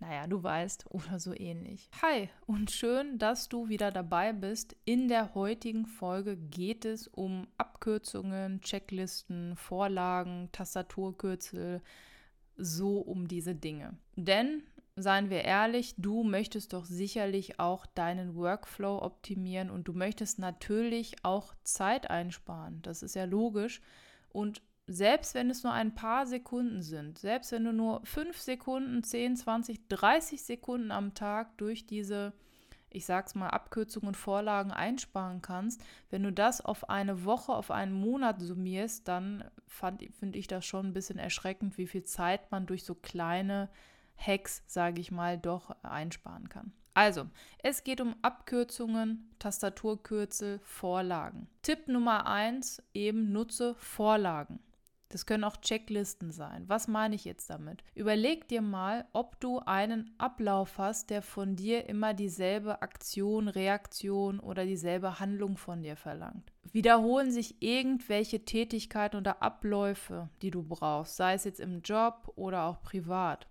Naja, du weißt, oder so ähnlich. Hi und schön, dass du wieder dabei bist. In der heutigen Folge geht es um Abkürzungen, Checklisten, Vorlagen, Tastaturkürzel, so um diese Dinge. Denn seien wir ehrlich, du möchtest doch sicherlich auch deinen Workflow optimieren und du möchtest natürlich auch Zeit einsparen. Das ist ja logisch. Und selbst wenn es nur ein paar Sekunden sind, selbst wenn du nur 5 Sekunden, 10, 20, 30 Sekunden am Tag durch diese, ich sag's mal, Abkürzungen und Vorlagen einsparen kannst, wenn du das auf eine Woche, auf einen Monat summierst, dann finde ich das schon ein bisschen erschreckend, wie viel Zeit man durch so kleine Hacks, sage ich mal, doch einsparen kann. Also, es geht um Abkürzungen, Tastaturkürzel, Vorlagen. Tipp Nummer 1, eben nutze Vorlagen. Das können auch Checklisten sein. Was meine ich jetzt damit? Überleg dir mal, ob du einen Ablauf hast, der von dir immer dieselbe Aktion, Reaktion oder dieselbe Handlung von dir verlangt. Wiederholen sich irgendwelche Tätigkeiten oder Abläufe, die du brauchst, sei es jetzt im Job oder auch privat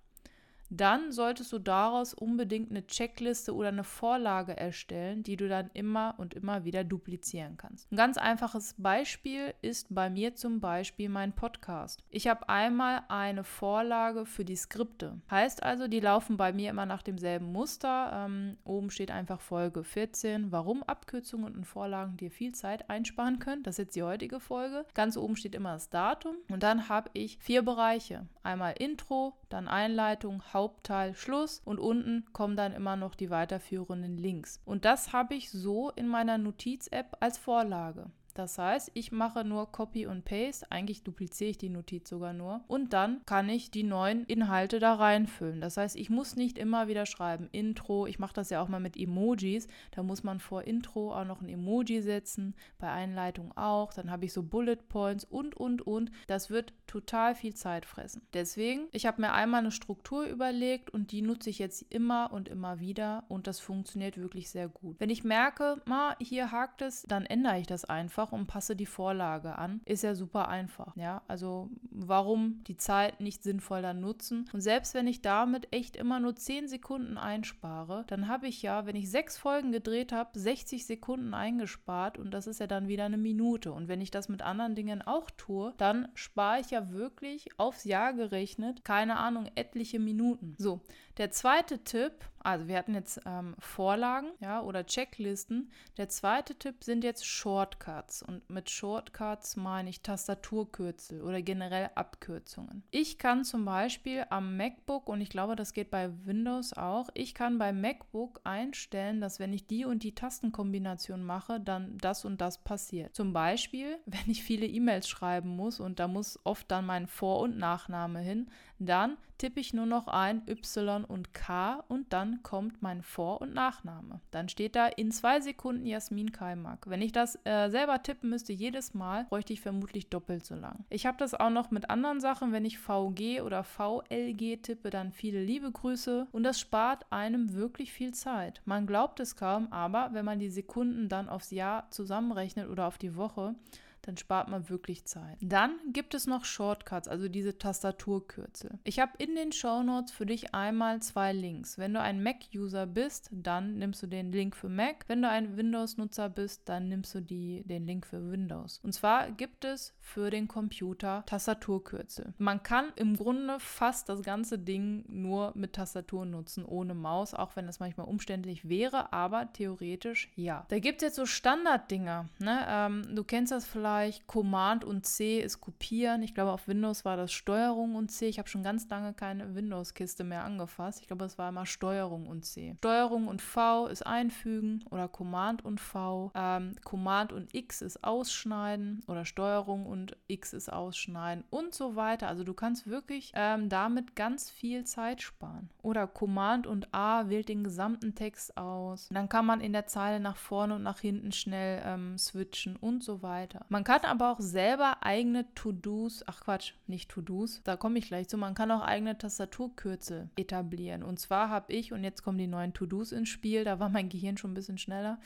dann solltest du daraus unbedingt eine Checkliste oder eine Vorlage erstellen, die du dann immer und immer wieder duplizieren kannst. Ein ganz einfaches Beispiel ist bei mir zum Beispiel mein Podcast. Ich habe einmal eine Vorlage für die Skripte. Heißt also, die laufen bei mir immer nach demselben Muster. Ähm, oben steht einfach Folge 14, warum Abkürzungen und Vorlagen dir viel Zeit einsparen können. Das ist jetzt die heutige Folge. Ganz oben steht immer das Datum und dann habe ich vier Bereiche. Einmal Intro, dann Einleitung, Hauptteil, Schluss und unten kommen dann immer noch die weiterführenden Links. Und das habe ich so in meiner Notiz-App als Vorlage. Das heißt, ich mache nur Copy und Paste, eigentlich dupliziere ich die Notiz sogar nur und dann kann ich die neuen Inhalte da reinfüllen. Das heißt, ich muss nicht immer wieder schreiben Intro, ich mache das ja auch mal mit Emojis, da muss man vor Intro auch noch ein Emoji setzen, bei Einleitung auch, dann habe ich so Bullet Points und und und. Das wird total viel Zeit fressen. Deswegen, ich habe mir einmal eine Struktur überlegt und die nutze ich jetzt immer und immer wieder und das funktioniert wirklich sehr gut. Wenn ich merke, ma, hier hakt es, dann ändere ich das einfach einfach und passe die Vorlage an. Ist ja super einfach. Ja, also warum die Zeit nicht sinnvoll dann nutzen? Und selbst wenn ich damit echt immer nur 10 Sekunden einspare, dann habe ich ja, wenn ich sechs Folgen gedreht habe, 60 Sekunden eingespart und das ist ja dann wieder eine Minute. Und wenn ich das mit anderen Dingen auch tue, dann spare ich ja wirklich aufs Jahr gerechnet, keine Ahnung, etliche Minuten. So, der zweite Tipp, also wir hatten jetzt ähm, Vorlagen, ja, oder Checklisten. Der zweite Tipp sind jetzt Shortcuts. Und mit Shortcuts meine ich Tastaturkürzel oder generell Abkürzungen. Ich kann zum Beispiel am MacBook, und ich glaube, das geht bei Windows auch, ich kann bei MacBook einstellen, dass wenn ich die und die Tastenkombination mache, dann das und das passiert. Zum Beispiel, wenn ich viele E-Mails schreiben muss und da muss oft dann mein Vor- und Nachname hin, dann tippe ich nur noch ein Y und K und dann kommt mein Vor- und Nachname. Dann steht da in zwei Sekunden Jasmin Kaimak. Wenn ich das äh, selber tippen müsste jedes Mal, bräuchte ich vermutlich doppelt so lang. Ich habe das auch noch mit anderen Sachen. Wenn ich VG oder VLG tippe, dann viele liebe Grüße und das spart einem wirklich viel Zeit. Man glaubt es kaum, aber wenn man die Sekunden dann aufs Jahr zusammenrechnet oder auf die Woche, dann spart man wirklich Zeit. Dann gibt es noch Shortcuts, also diese Tastaturkürzel. Ich habe in den Show Notes für dich einmal zwei Links. Wenn du ein Mac-User bist, dann nimmst du den Link für Mac. Wenn du ein Windows-Nutzer bist, dann nimmst du die, den Link für Windows. Und zwar gibt es für den Computer Tastaturkürzel. Man kann im Grunde fast das ganze Ding nur mit Tastatur nutzen, ohne Maus, auch wenn es manchmal umständlich wäre, aber theoretisch ja. Da gibt es jetzt so Standarddinger. Ne? Ähm, du kennst das vielleicht Bereich. Command und C ist kopieren. Ich glaube, auf Windows war das Steuerung und C. Ich habe schon ganz lange keine Windows-Kiste mehr angefasst. Ich glaube, es war immer Steuerung und C. Steuerung und V ist einfügen oder Command und V. Ähm, Command und X ist ausschneiden oder Steuerung und X ist ausschneiden und so weiter. Also du kannst wirklich ähm, damit ganz viel Zeit sparen. Oder Command und A wählt den gesamten Text aus. Dann kann man in der Zeile nach vorne und nach hinten schnell ähm, switchen und so weiter. Man kann aber auch selber eigene To-Dos, ach Quatsch, nicht To-Dos, da komme ich gleich zu, man kann auch eigene Tastaturkürzel etablieren. Und zwar habe ich, und jetzt kommen die neuen To-Dos ins Spiel, da war mein Gehirn schon ein bisschen schneller,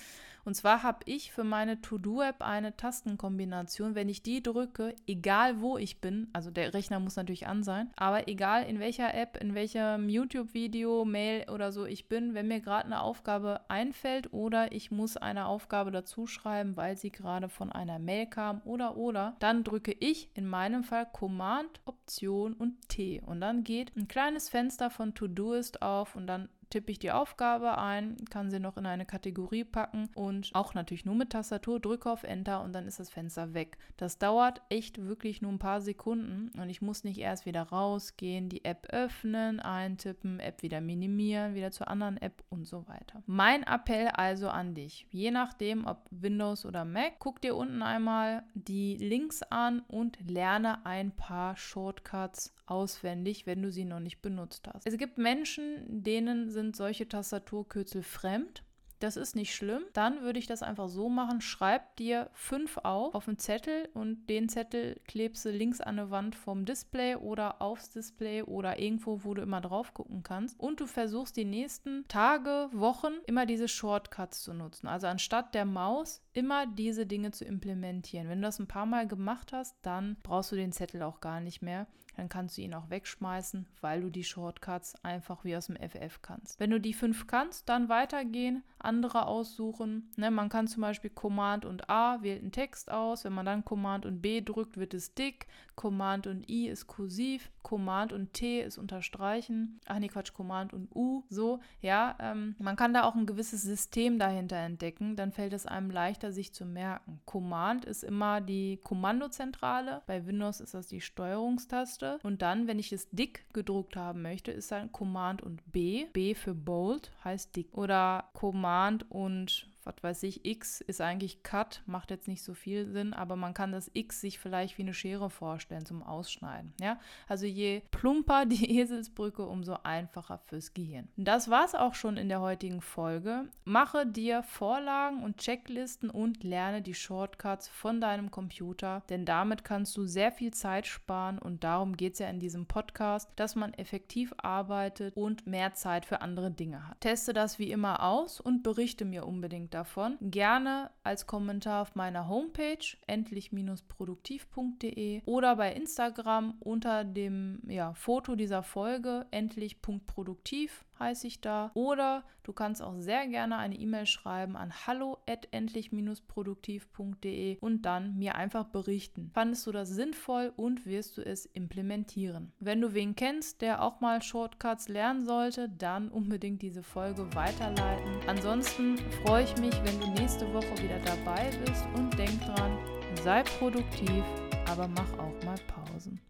und zwar habe ich für meine To-Do-App eine Tastenkombination. Wenn ich die drücke, egal wo ich bin, also der Rechner muss natürlich an sein, aber egal in welcher App, in welchem YouTube-Video, Mail oder so ich bin, wenn mir gerade eine Aufgabe einfällt oder ich muss eine Aufgabe dazu schreiben, weil sie gerade von einer Mail kam oder oder, dann drücke ich in meinem Fall Command, Option und T. Und dann geht ein kleines Fenster von To-Doist auf und dann tippe ich die Aufgabe ein, kann sie noch in eine Kategorie packen und auch natürlich nur mit Tastatur, drücke auf Enter und dann ist das Fenster weg. Das dauert echt wirklich nur ein paar Sekunden und ich muss nicht erst wieder rausgehen, die App öffnen, eintippen, App wieder minimieren, wieder zur anderen App und so weiter. Mein Appell also an dich, je nachdem ob Windows oder Mac, guck dir unten einmal die Links an und lerne ein paar Shortcuts auswendig, wenn du sie noch nicht benutzt hast. Es gibt Menschen, denen sind solche Tastaturkürzel fremd. Das ist nicht schlimm. Dann würde ich das einfach so machen. Schreib dir fünf auf auf einen Zettel und den Zettel klebst du links an der Wand vom Display oder aufs Display oder irgendwo, wo du immer drauf gucken kannst. Und du versuchst die nächsten Tage, Wochen immer diese Shortcuts zu nutzen. Also anstatt der Maus immer diese Dinge zu implementieren. Wenn du das ein paar Mal gemacht hast, dann brauchst du den Zettel auch gar nicht mehr dann kannst du ihn auch wegschmeißen, weil du die Shortcuts einfach wie aus dem FF kannst. Wenn du die fünf kannst, dann weitergehen, andere aussuchen. Ne, man kann zum Beispiel Command und A wählt einen Text aus. Wenn man dann Command und B drückt, wird es dick. Command und I ist kursiv. Command und T ist unterstreichen. Ach nee, Quatsch, Command und U. So, ja, ähm, man kann da auch ein gewisses System dahinter entdecken. Dann fällt es einem leichter, sich zu merken. Command ist immer die Kommandozentrale. Bei Windows ist das die Steuerungstaste. Und dann, wenn ich es dick gedruckt haben möchte, ist dann Command und B. B für Bold heißt dick. Oder Command und was weiß ich, X ist eigentlich Cut, macht jetzt nicht so viel Sinn, aber man kann das X sich vielleicht wie eine Schere vorstellen zum Ausschneiden. Ja? Also je plumper die Eselsbrücke, umso einfacher fürs Gehirn. Das war es auch schon in der heutigen Folge. Mache dir Vorlagen und Checklisten und lerne die Shortcuts von deinem Computer, denn damit kannst du sehr viel Zeit sparen und darum geht es ja in diesem Podcast, dass man effektiv arbeitet und mehr Zeit für andere Dinge hat. Teste das wie immer aus und berichte mir unbedingt davon. Gerne als Kommentar auf meiner Homepage endlich-produktiv.de oder bei Instagram unter dem ja, Foto dieser Folge endlich.produktiv heiße ich da. Oder du kannst auch sehr gerne eine E-Mail schreiben an hallo@endlich-produktiv.de und dann mir einfach berichten. Fandest du das sinnvoll und wirst du es implementieren? Wenn du wen kennst, der auch mal Shortcuts lernen sollte, dann unbedingt diese Folge weiterleiten. Ansonsten freue ich mich, wenn du nächste Woche wieder dabei bist und denk dran, sei produktiv, aber mach auch mal Pausen.